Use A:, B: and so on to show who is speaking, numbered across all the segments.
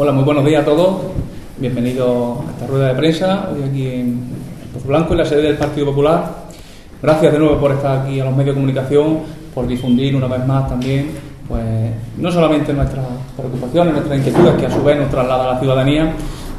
A: Hola, muy buenos días a todos. Bienvenidos a esta rueda de prensa hoy aquí en Pozo Blanco, en la sede del Partido Popular. Gracias de nuevo por estar aquí a los medios de comunicación, por difundir una vez más también, pues no solamente nuestras preocupaciones, nuestras inquietudes que a su vez nos traslada a la ciudadanía,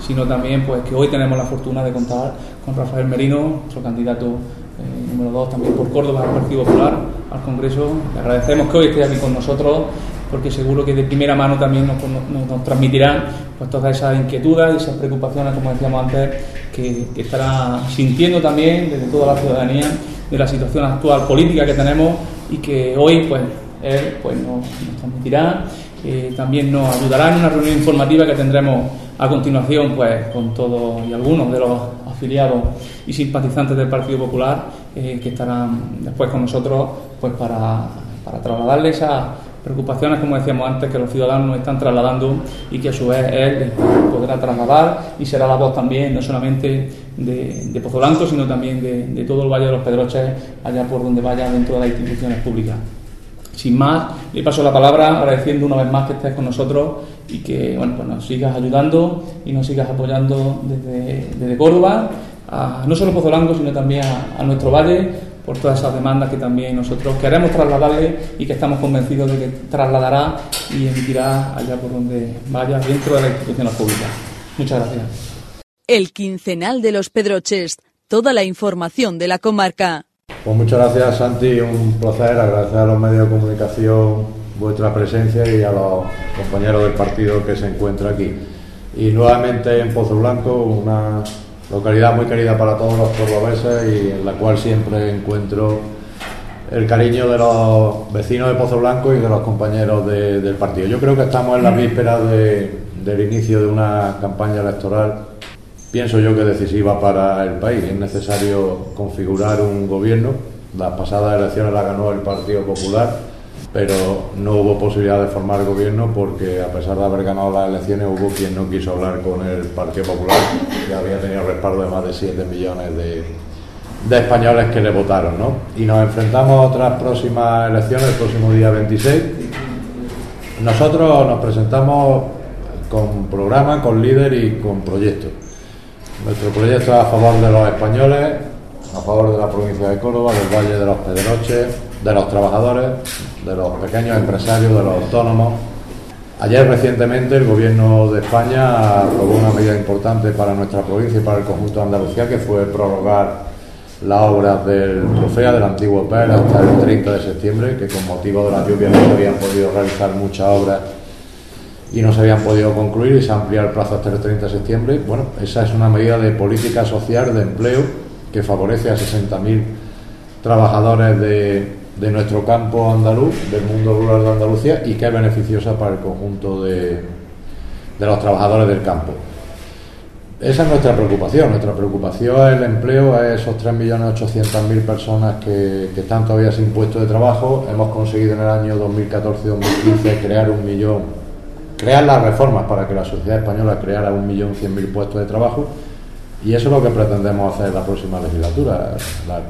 A: sino también pues que hoy tenemos la fortuna de contar con Rafael Merino, nuestro candidato eh, número dos también por Córdoba al Partido Popular al Congreso. Le agradecemos que hoy esté aquí con nosotros porque seguro que de primera mano también nos, transmitirán pues, todas esas inquietudes y esas preocupaciones, como decíamos antes, que, que, estará sintiendo también desde toda la ciudadanía de la situación actual política que tenemos y que hoy pues él pues, nos, nos transmitirá. Eh, también nos ayudará en una reunión informativa que tendremos a continuación pues con todos y algunos de los afiliados y simpatizantes del Partido Popular eh, que estarán después con nosotros pues para, para trasladarles esas preocupaciones, como decíamos antes, que los ciudadanos nos están trasladando y que a su vez él podrá trasladar y será la voz también, no solamente de, de Pozo Blanco, sino también de, todo el Valle de los Pedroches, allá por donde vaya dentro de las instituciones públicas. Sin más, le paso la palabra agradeciendo una vez más que estés con nosotros y que bueno, pues nos sigas ayudando y nos sigas apoyando desde, Córdoba, a, no solo Pozo Blanco, sino también a nuestro valle, por todas esas demandas que también nosotros queremos trasladarle y que estamos convencidos de que trasladará y emitirá allá por donde vaya dentro de las instituciones públicas. Muchas gracias.
B: El quincenal de los Pedroches, toda la información de la comarca.
C: Pues muchas gracias Santi, un placer agradecer a los medios de comunicación vuestra presencia y a los compañeros del partido que se encuentra aquí. Y nuevamente en Pozo Blanco, una localidad muy querida para todos los cordobeses y en la cual siempre encuentro el cariño de los vecinos de Pozo Blanco y de los compañeros de, del partido. Yo creo que estamos en la víspera de, del inicio de una campaña electoral, pienso yo que decisiva para el país. Es necesario configurar un gobierno. Las pasadas elecciones las ganó el Partido Popular pero no hubo posibilidad de formar gobierno porque a pesar de haber ganado las elecciones hubo quien no quiso hablar con el Partido Popular, que había tenido respaldo de más de 7 millones de, españoles que le votaron. ¿no? Y nos enfrentamos a otras próximas elecciones el próximo día 26. Nosotros nos presentamos con programa, con líder y con proyecto. Nuestro proyecto es a favor de los españoles, a favor de la provincia de Córdoba, del Valle de los Pedroches, de los trabajadores, de los pequeños empresarios, de los autónomos. Ayer recientemente el Gobierno de España aprobó una medida importante para nuestra provincia y para el conjunto de Andalucía, que fue prorrogar las obras del Trofea del antiguo PER hasta el 30 de septiembre, que con motivo de la lluvia no se habían podido realizar muchas obras y no se habían podido concluir y se amplía el plazo hasta el 30 de septiembre. Bueno, esa es una medida de política social, de empleo, que favorece a 60.000 trabajadores de, de nuestro campo andaluz, del mundo rural de Andalucía y que es beneficiosa para el conjunto de, de los trabajadores del campo. Esa es nuestra preocupación. Nuestra preocupación es el empleo, a esos 3.800.000 personas que, que, están todavía sin puesto de trabajo. Hemos conseguido en el año 2014-2015 crear un millón, crear las reformas para que la sociedad española creara un millón cien mil puestos de trabajo. Y eso es lo que pretendemos hacer en la próxima legislatura. La,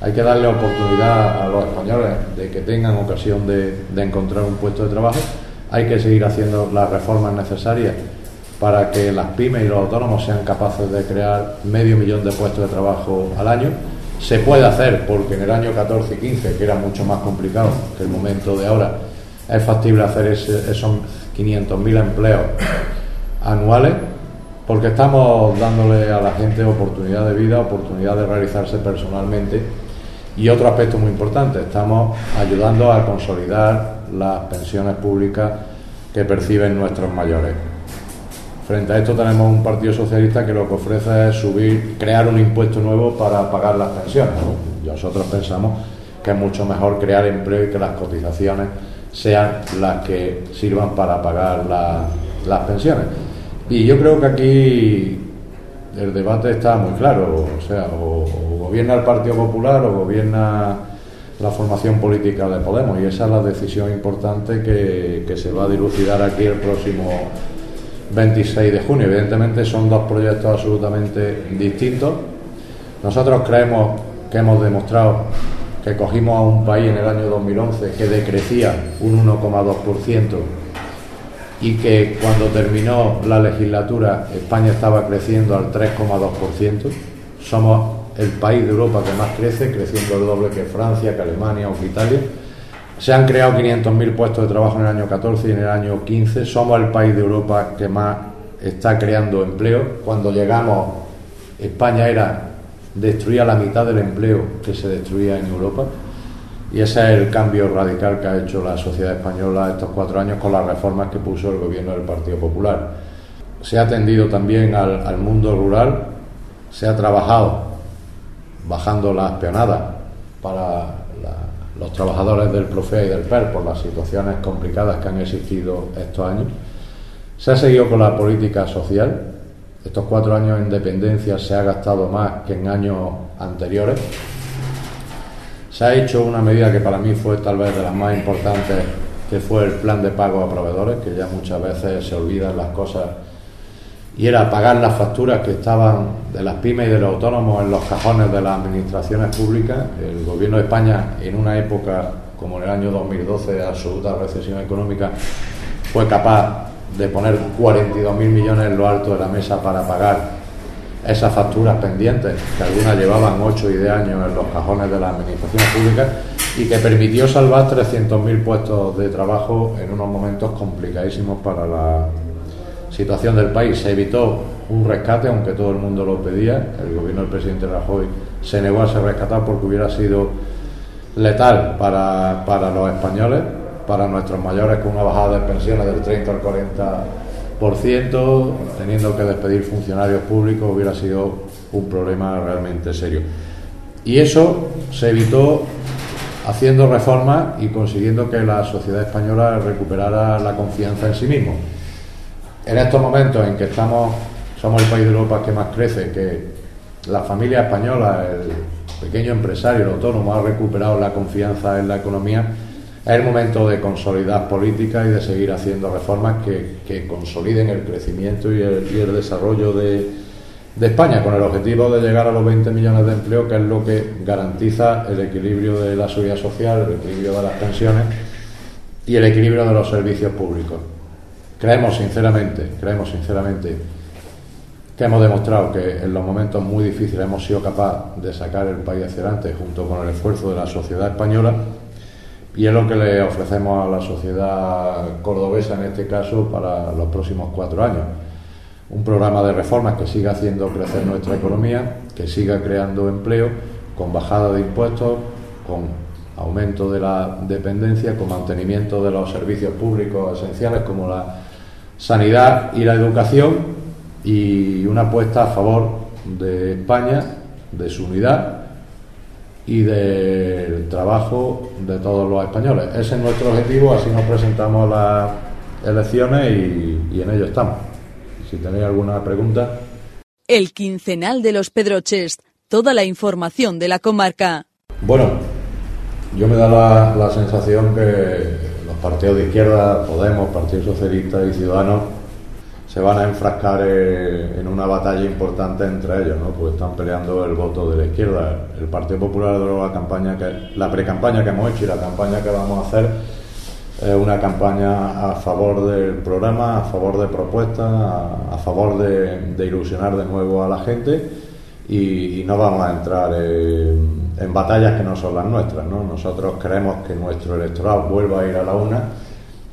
C: hay que darle oportunidad a los españoles de que tengan ocasión de, encontrar un puesto de trabajo. Hay que seguir haciendo las reformas necesarias para que las pymes y los autónomos sean capaces de crear medio millón de puestos de trabajo al año. Se puede hacer porque en el año 14 y 15, que era mucho más complicado que el momento de ahora, es factible hacer esos 500.000 empleos anuales porque estamos dándole a la gente oportunidad de vida, oportunidad de realizarse personalmente y otro aspecto muy importante, estamos ayudando a consolidar las pensiones públicas que perciben nuestros mayores. Frente a esto tenemos un Partido Socialista que lo que ofrece es subir, crear un impuesto nuevo para pagar las pensiones. Nosotros pensamos que es mucho mejor crear empleo y que las cotizaciones sean las que sirvan para pagar la, las pensiones. Y yo creo que aquí el debate está muy claro, o sea, o, gobierna el Partido Popular o gobierna la formación política de Podemos y esa es la decisión importante que, que se va a dilucidar aquí el próximo 26 de junio. Evidentemente son dos proyectos absolutamente distintos. Nosotros creemos que hemos demostrado que cogimos a un país en el año 2011 que decrecía un 1,2% y que cuando terminó la legislatura España estaba creciendo al 3,2%. Somos el país de Europa que más crece, creciendo el doble que Francia, que Alemania o que Italia. Se han creado 500.000 puestos de trabajo en el año 14 y en el año 15. Somos el país de Europa que más está creando empleo. Cuando llegamos, España era destruía la mitad del empleo que se destruía en Europa. Y ese es el cambio radical que ha hecho la sociedad española estos cuatro años con las reformas que puso el gobierno del Partido Popular. Se ha atendido también al, mundo rural, se ha trabajado bajando las peonadas para los trabajadores del Profe y del PER por las situaciones complicadas que han existido estos años. Se ha seguido con la política social. Estos cuatro años en dependencia se ha gastado más que en años anteriores. Se ha hecho una medida que para mí fue tal vez de las más importantes, que fue el plan de pago a proveedores, que ya muchas veces se olvidan las cosas, y era pagar las facturas que estaban de las pymes y de los autónomos en los cajones de las administraciones públicas. El gobierno de España, en una época como en el año 2012 de absoluta recesión económica, fue capaz de poner 42.000 millones en lo alto de la mesa para pagar esas facturas pendientes, que algunas llevaban 8 y 10 años en los cajones de las administraciones públicas, y que permitió salvar 300.000 puestos de trabajo en unos momentos complicadísimos para la situación del país. Se evitó un rescate, aunque todo el mundo lo pedía. El gobierno del presidente Rajoy se negó a ser rescatado porque hubiera sido letal para, para los españoles, para nuestros mayores, con una bajada de pensiones del 30 al 40 por ciento, teniendo que despedir funcionarios públicos, hubiera sido un problema realmente serio. Y eso se evitó haciendo reformas y consiguiendo que la sociedad española recuperara la confianza en sí mismo. En estos momentos en que estamos, somos el país de Europa que más crece, que la familia española, el pequeño empresario, el autónomo ha recuperado la confianza en la economía, es el momento de consolidar políticas y de seguir haciendo reformas que, consoliden el crecimiento y el, desarrollo de, España, con el objetivo de llegar a los 20 millones de empleos, que es lo que garantiza el equilibrio de la seguridad social, el equilibrio de las pensiones y el equilibrio de los servicios públicos. Creemos sinceramente, creemos sinceramente que hemos demostrado que en los momentos muy difíciles hemos sido capaces de sacar el país hacia adelante junto con el esfuerzo de la sociedad española y es lo que le ofrecemos a la sociedad cordobesa en este caso para los próximos cuatro años. Un programa de reformas que siga haciendo crecer nuestra economía, que siga creando empleo, con bajada de impuestos, con aumento de la dependencia, con mantenimiento de los servicios públicos esenciales como la sanidad y la educación y una apuesta a favor de España, de su unidad y del trabajo de todos los españoles. Ese es nuestro objetivo, así nos presentamos las elecciones y, en ello estamos. Si tenéis alguna pregunta.
B: El quincenal de los Pedroches, toda la información de la comarca.
C: Bueno, yo me da la, la sensación que los partidos de izquierda, Podemos, Partido Socialista y Ciudadanos, se van a enfrascar en una batalla importante entre ellos, ¿no? Porque están peleando el voto de la izquierda. El Partido Popular de la campaña que la pre-campaña que hemos hecho y la campaña que vamos a hacer es una campaña a favor del programa, a favor de propuestas, a, favor de, ilusionar de nuevo a la gente y, no vamos a entrar en, en, batallas que no son las nuestras, ¿no? Nosotros queremos que nuestro electorado vuelva a ir a la una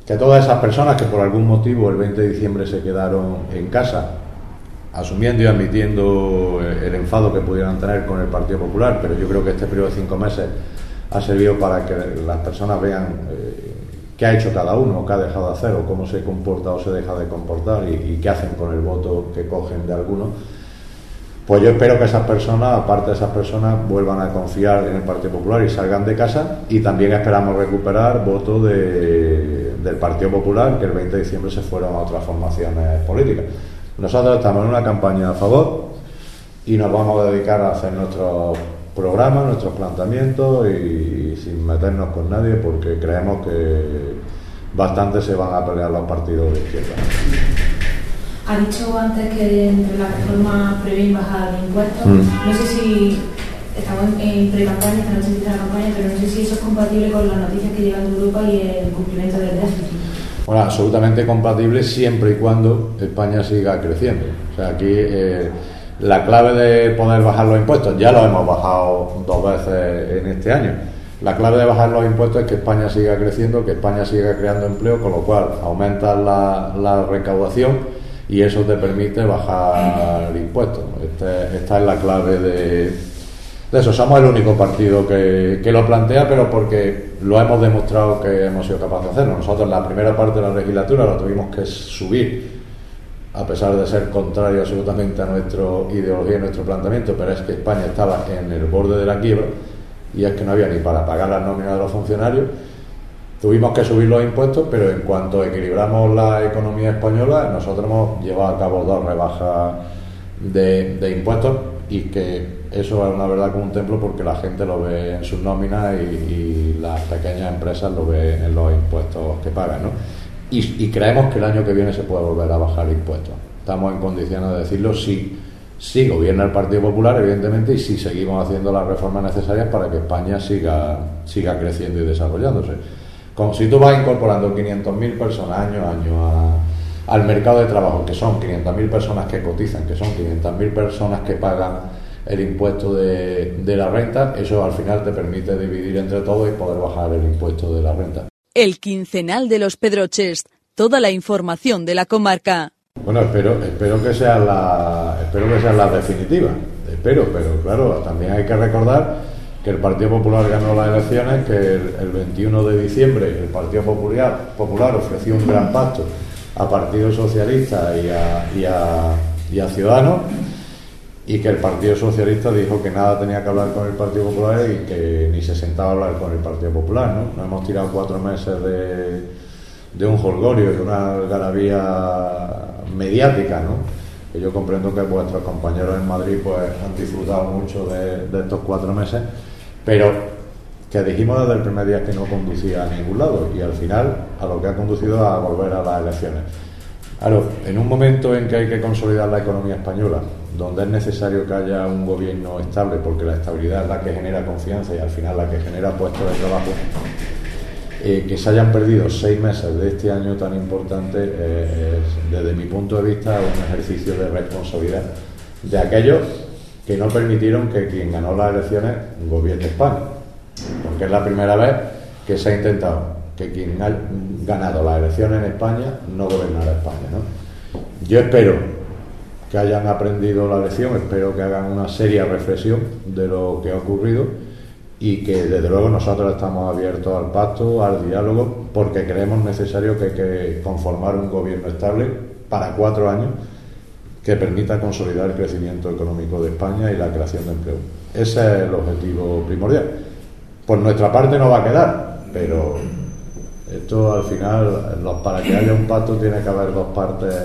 C: que todas esas personas que por algún motivo el 20 de diciembre se quedaron en casa, asumiendo y admitiendo el enfado que pudieran tener con el Partido Popular, pero yo creo que este periodo de cinco meses ha servido para que las personas vean eh, qué ha hecho cada uno, qué ha dejado de hacer, o cómo se comporta o se deja de comportar y, qué hacen con el voto que cogen de algunos. Pues yo espero que esas personas, aparte de esas personas, vuelvan a confiar en el Partido Popular y salgan de casa. Y también esperamos recuperar votos de, del Partido Popular, que el 20 de diciembre se fueron a otras formaciones políticas. Nosotros estamos en una campaña a favor y nos vamos a dedicar a hacer nuestros programas, nuestros planteamientos y sin meternos con nadie porque creemos que bastante se van a pelear los partidos de izquierda.
D: Ha dicho antes que entre la reforma prevén bajar de impuestos. Mm. No sé si estamos en pre-campaña, esta noche empieza la campaña, pero no sé si eso es compatible con las noticias que llegan de Europa y el cumplimiento del déficit.
C: Bueno, absolutamente compatible siempre y cuando España siga creciendo. O sea, aquí eh, la clave de poder bajar los impuestos, ya lo hemos bajado dos veces en este año. La clave de bajar los impuestos es que España siga creciendo, que España siga creando empleo, con lo cual aumenta la, recaudación y eso te permite bajar impuestos. Este, esta es la clave de, eso. Somos el único partido que, que, lo plantea, pero porque lo hemos demostrado que hemos sido capaces de hacerlo. Nosotros en la primera parte de la legislatura lo tuvimos que subir, a pesar de ser contrario absolutamente a nuestra ideología y nuestro planteamiento, pero es que España estaba en el borde de la quiebra y es que no había ni para pagar las nóminas de los funcionarios. Tuvimos que subir los impuestos, pero en cuanto equilibramos la economía española, nosotros hemos llevado a cabo dos rebajas de, de impuestos y que eso es una verdad como un templo porque la gente lo ve en sus nóminas y, las pequeñas empresas lo ven en los impuestos que pagan. ¿no? Y, creemos que el año que viene se puede volver a bajar impuestos. Estamos en condiciones de decirlo si, si gobierna el Partido Popular, evidentemente, y si seguimos haciendo las reformas necesarias para que España siga, siga creciendo y desarrollándose. Como si tú vas incorporando 500.000 personas año a año al mercado de trabajo, que son 500.000 personas que cotizan, que son 500.000 personas que pagan el impuesto de, de la renta, eso al final te permite dividir entre todos y poder bajar el impuesto de la renta.
B: El quincenal de los Pedroches, toda la información de la comarca.
C: Bueno, espero, espero que sea la, espero que sea la definitiva, espero, pero claro, también hay que recordar que el Partido Popular ganó las elecciones, que el, 21 de diciembre el Partido Popular, Popular ofreció un gran pacto a Partido Socialista y a, Ciudadanos y que el Partido Socialista dijo que nada tenía que hablar con el Partido Popular y que ni se sentaba a hablar con el Partido Popular. ¿no? Nos hemos tirado cuatro meses de, de un holgorio y una algarabía mediática, ¿no? yo comprendo que vuestros compañeros en Madrid pues, han disfrutado mucho de, de estos cuatro meses, pero que dijimos desde el primer día que no conducía a ningún lado y al final a lo que ha conducido a volver a las elecciones. Claro, en un momento en que hay que consolidar la economía española, donde es necesario que haya un gobierno estable, porque la estabilidad es la que genera confianza y al final la que genera puestos de trabajo, eh, que se hayan perdido seis meses de este año tan importante eh, es, desde mi punto de vista, un ejercicio de responsabilidad de aquellos que no permitieron que quien ganó las elecciones gobierne España, porque es la primera vez que se ha intentado que quien ha ganado las elecciones en España no gobernara España. ¿no? Yo espero que hayan aprendido la lección, espero que hagan una seria reflexión de lo que ha ocurrido y que desde luego nosotros estamos abiertos al pacto, al diálogo, porque creemos necesario que, que conformar un gobierno estable para cuatro años que permita consolidar el crecimiento económico de España y la creación de empleo. Ese es el objetivo primordial. Por nuestra parte no va a quedar, pero esto al final, para que haya un pacto tiene que haber dos partes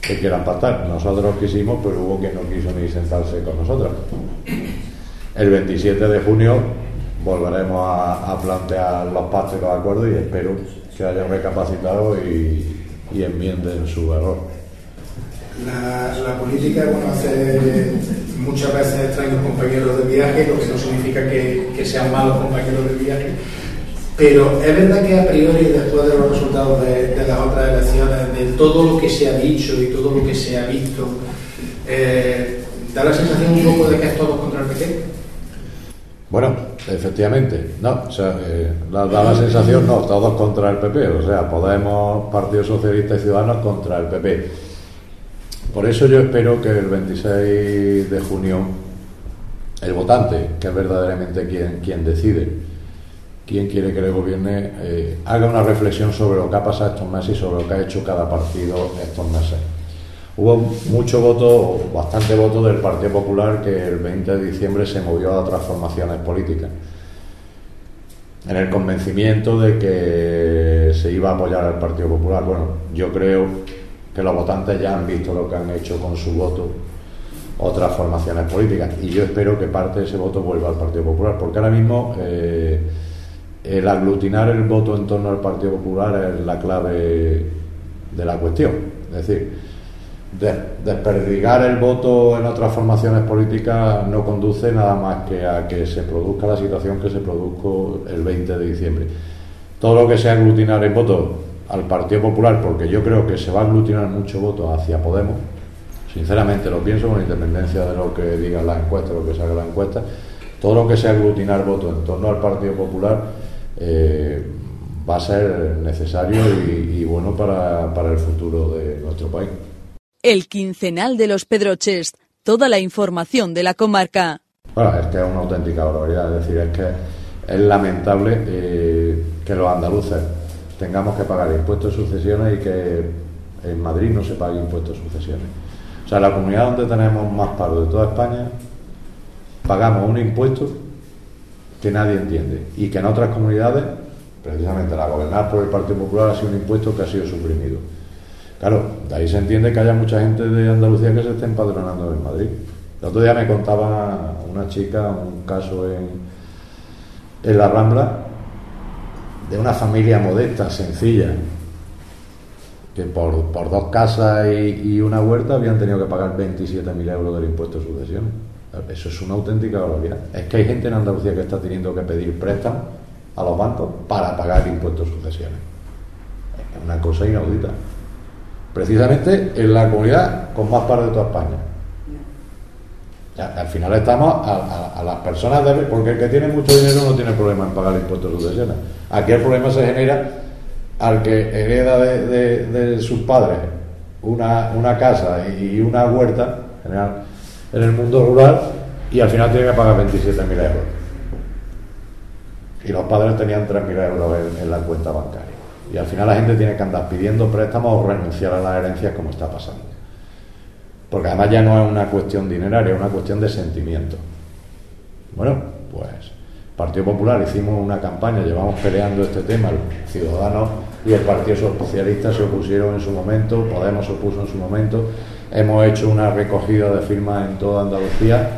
C: que quieran pactar. Nosotros quisimos, pero hubo quien no quiso ni sentarse con nosotros. El 27 de junio volveremos a, plantear los pactos y los acuerdos y espero que hayan recapacitado y, enmienden su error.
E: La, política, bueno, hace muchas veces traen compañeros de viaje, lo que no significa que, que sean malos compañeros de viaje pero es verdad que a priori, después de los resultados de, las otras elecciones, de todo lo que se ha dicho y todo lo que se ha visto, eh, da la sensación un poco de que es todo contra el PP.
C: Bueno, efectivamente, no, o sea, eh, da, la sensación, no, todos contra el PP, o sea, Podemos, Partido Socialista y Ciudadanos contra el PP. Por eso yo espero que el 26 de junio el votante, que es verdaderamente quien, quien decide, quien quiere que le gobierne eh, haga una reflexión sobre lo que ha pasado estos meses y sobre lo que ha hecho cada partido estos meses. Hubo mucho voto, bastante voto del Partido Popular que el 20 de diciembre se movió a transformaciones políticas, en el convencimiento de que se iba a apoyar al Partido Popular. Bueno, yo creo que los votantes ya han visto lo que han hecho con su voto otras formaciones políticas. Y yo espero que parte de ese voto vuelva al Partido Popular, porque ahora mismo eh, el aglutinar el voto en torno al Partido Popular es la clave de la cuestión. Es decir, desperdigar el voto en otras formaciones políticas no conduce nada más que a que se produzca la situación que se produjo el 20 de diciembre. Todo lo que sea aglutinar el voto al Partido Popular, porque yo creo que se va a aglutinar mucho voto hacia Podemos, sinceramente lo pienso con independencia de lo que digan las encuestas, lo que salga la encuesta, todo lo que sea aglutinar voto en torno al Partido Popular eh, va a ser necesario y, bueno para, para el futuro de nuestro país.
B: El quincenal de los Pedroches, toda la información de la comarca.
C: Bueno, es que es una auténtica barbaridad, es decir, es que es lamentable eh, que los andaluces tengamos que pagar impuestos de sucesiones y que en Madrid no se pague impuestos de sucesiones. O sea, la comunidad donde tenemos más paro de toda España, pagamos un impuesto que nadie entiende y que en otras comunidades, precisamente la gobernada por el Partido Popular, ha sido un impuesto que ha sido suprimido. Claro, de ahí se entiende que haya mucha gente de Andalucía que se esté empadronando en Madrid. El otro día me contaba una chica un caso en, en la Rambla de una familia modesta, sencilla, que por, por dos casas y, una huerta habían tenido que pagar 27.000 euros del impuesto de sucesión. Eso es una auténtica barbaridad. Es que hay gente en Andalucía que está teniendo que pedir préstamos a los bancos para pagar impuestos de sucesiones. Es una cosa inaudita precisamente en la comunidad con más paro de toda España. Al final estamos a, las personas débiles, porque el que tiene mucho dinero no tiene problema en pagar impuestos de sucesiones. Aquí el problema se genera al que hereda de, sus padres una, casa y una huerta en el mundo rural y al final tiene que pagar 27.000 euros. Y los padres tenían 3.000 euros en la cuenta bancaria. Y al final la gente tiene que andar pidiendo préstamos o renunciar a las herencias como está pasando. Porque además ya no es una cuestión dineraria, es una cuestión de sentimiento. Bueno, pues Partido Popular hicimos una campaña, llevamos peleando este tema, los ciudadanos y el Partido Socialista se opusieron en su momento, Podemos se opuso en su momento, hemos hecho una recogida de firmas en toda Andalucía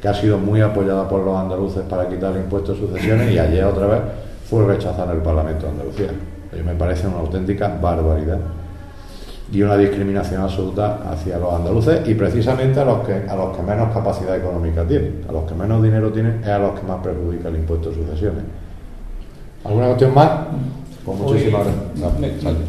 C: que ha sido muy apoyada por los andaluces para quitar el impuesto de sucesiones y ayer otra vez fue rechazada en el Parlamento de Andalucía. Me parece una auténtica barbaridad y una discriminación absoluta hacia los andaluces y precisamente a los que a los que menos capacidad económica tienen, a los que menos dinero tienen es a los que más perjudica el impuesto de sucesiones. ¿Alguna cuestión más?
A: Con muchísimas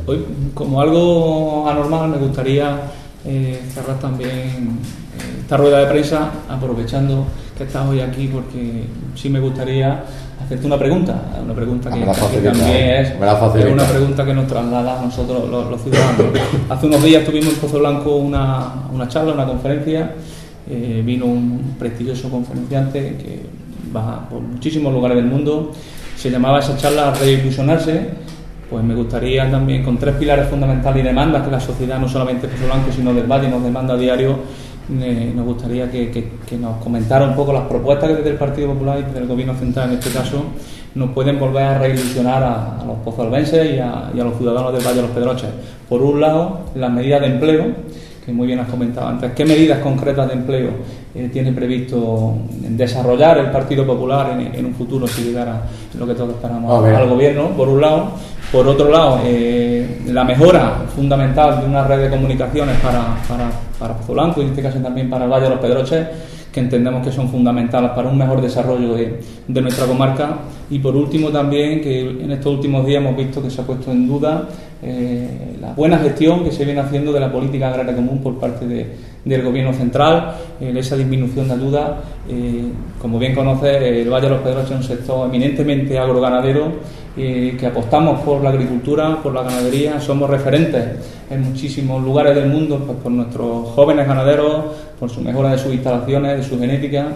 A: hoy, como algo anormal, me gustaría eh, cerrar también eh, esta rueda de prensa aprovechando que estás hoy aquí porque sí me gustaría hacerte una pregunta, una pregunta que, también es, una pregunta que nos traslada a nosotros los, ciudadanos. Hace unos días tuvimos en Pozo Blanco una, una charla, una conferencia, eh, vino un prestigioso conferenciante que va por muchísimos lugares del mundo, se llamaba esa charla Reilusionarse, pues me gustaría también con tres pilares fundamentales y demandas que la sociedad, no solamente Pozo Blanco, sino del Valle, nos demanda a diario, nos gustaría que, nos comentara un poco las propuestas que desde el Partido Popular y del Gobierno Central en este caso nos pueden volver a reilusionar a, los pozalbenses y a, y a, los ciudadanos del Valle de los Pedroches. Por un lado, las medidas de empleo, que muy bien has comentado antes. ¿Qué medidas concretas de empleo eh, tiene previsto desarrollar el Partido Popular en, un futuro si llegara lo que todos esperamos al gobierno? Por un lado. Por otro lado, eh, la mejora fundamental de una red de comunicaciones para, para, para Pozo Blanco y en este caso también para el Valle de los Pedroches, que entendemos que son fundamentales para un mejor desarrollo de, de, nuestra comarca. Y por último también, que en estos últimos días hemos visto que se ha puesto en duda eh, la buena gestión que se viene haciendo de la política agraria común por parte del Gobierno central, en esa disminución de ayuda. Eh, como bien conoce, el Valle de los Pedroches es un sector eminentemente agroganadero eh, que apostamos por la agricultura, por la ganadería, somos referentes en muchísimos lugares del mundo pues, por nuestros jóvenes ganaderos, por su mejora de sus instalaciones, de su genética.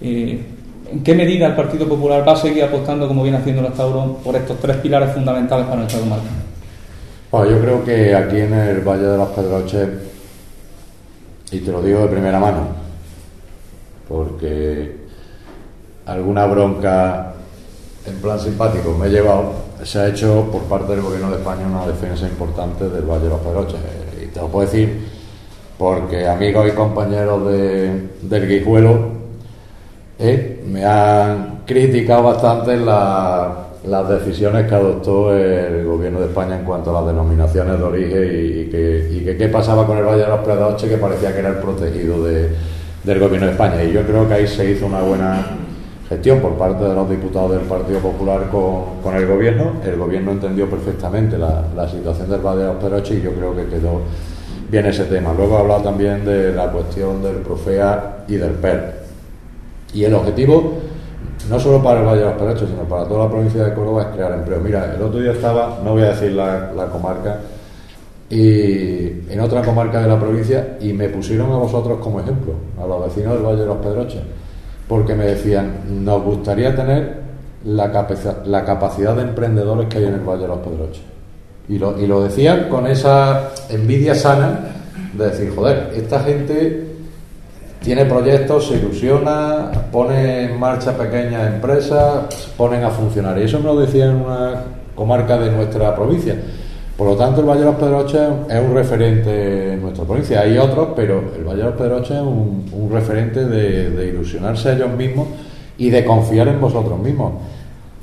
A: ¿En qué medida el Partido Popular va a seguir apostando, como viene haciendo hasta ahora, por estos tres pilares fundamentales para nuestra comarca?
C: Bueno, yo creo que aquí en el Valle de los Pedroches, y te lo digo de primera mano, porque alguna bronca en plan simpático me he llevado, se ha hecho por parte del Gobierno de España una defensa importante del Valle de los Pedroches. te lo puedo decir porque amigos y compañeros de, del Guijuelo eh, me han criticado bastante las decisiones que adoptó el gobierno de España en cuanto a las denominaciones de origen y, que, qué pasaba con el Valle de los Predoches, que parecía que era el protegido del gobierno de España. Y yo creo que ahí se hizo una buena gestión por parte de los diputados del Partido Popular con, el gobierno. El gobierno entendió perfectamente la, situación del Valle de los Pedroches y yo creo que quedó bien ese tema. Luego ha hablado también de la cuestión del Profea y del PER. Y el objetivo, no solo para el Valle de los Pedroches, sino para toda la provincia de Córdoba, es crear empleo. Mira, el otro día estaba, no voy a decir la, la comarca, y en otra comarca de la provincia y me pusieron a vosotros como ejemplo, a los vecinos del Valle de los Pedroches porque me decían, nos gustaría tener la, la capacidad de emprendedores que hay en el Valle de los Pedroches. Y lo, y lo decían con esa envidia sana de decir, joder, esta gente tiene proyectos, se ilusiona, pone en marcha pequeñas empresas, ponen a funcionar. Y eso me lo decían en una comarca de nuestra provincia. Por lo tanto, el Valle de los Pedroches es un referente en nuestra provincia. Hay otros, pero el Valle de los Pedroches es un, referente de, ilusionarse a ellos mismos y de confiar en vosotros mismos.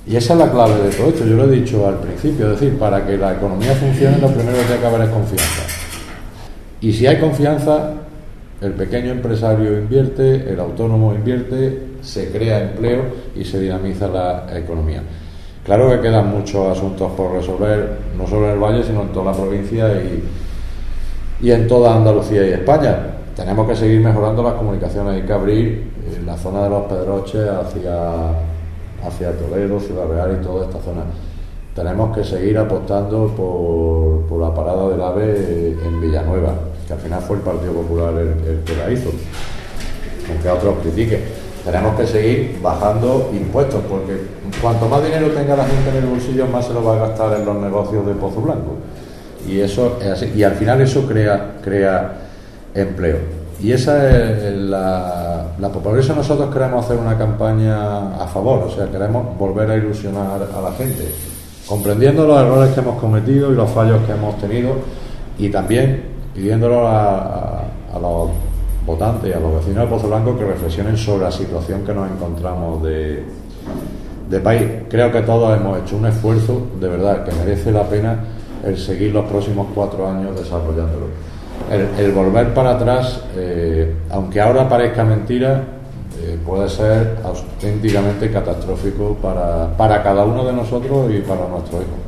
C: Y esa es la clave de todo esto. Yo lo he dicho al principio, es decir, para que la economía funcione, lo primero que hay que haber es confianza. Y si hay confianza, el pequeño empresario invierte, el autónomo invierte, se crea empleo y se dinamiza la economía. Claro que quedan muchos asuntos por resolver, no solo en el Valle, sino en toda la provincia y, y en toda Andalucía y España. Tenemos que seguir mejorando las comunicaciones, hay que abrir eh, la zona de los Pedroches hacia, hacia Toledo, Ciudad Real y toda esta zona. Tenemos que seguir apostando por, la parada del AVE en Villanueva, que al final fue el Partido Popular el, que la hizo, aunque a otros critiquen tenemos que seguir bajando impuestos, porque cuanto más dinero tenga la gente en el bolsillo, más se lo va a gastar en los negocios de Pozo Blanco. Y eso. Y al final eso crea empleo. Y esa es la, la por eso nosotros queremos hacer una campaña a favor, o sea, queremos volver a ilusionar a la gente, comprendiendo los errores que hemos cometido y los fallos que hemos tenido, y también pidiéndolo a, los votantes y a los vecinos de Pozo Blanco que reflexionen sobre la situación que nos encontramos de país. Creo que todos hemos hecho un esfuerzo, de verdad, que merece la pena el seguir los próximos cuatro años desarrollándolo. El, volver para atrás, eh, aunque ahora parezca mentira, eh, puede ser auténticamente catastrófico para, para cada uno de nosotros y para nuestros hijos.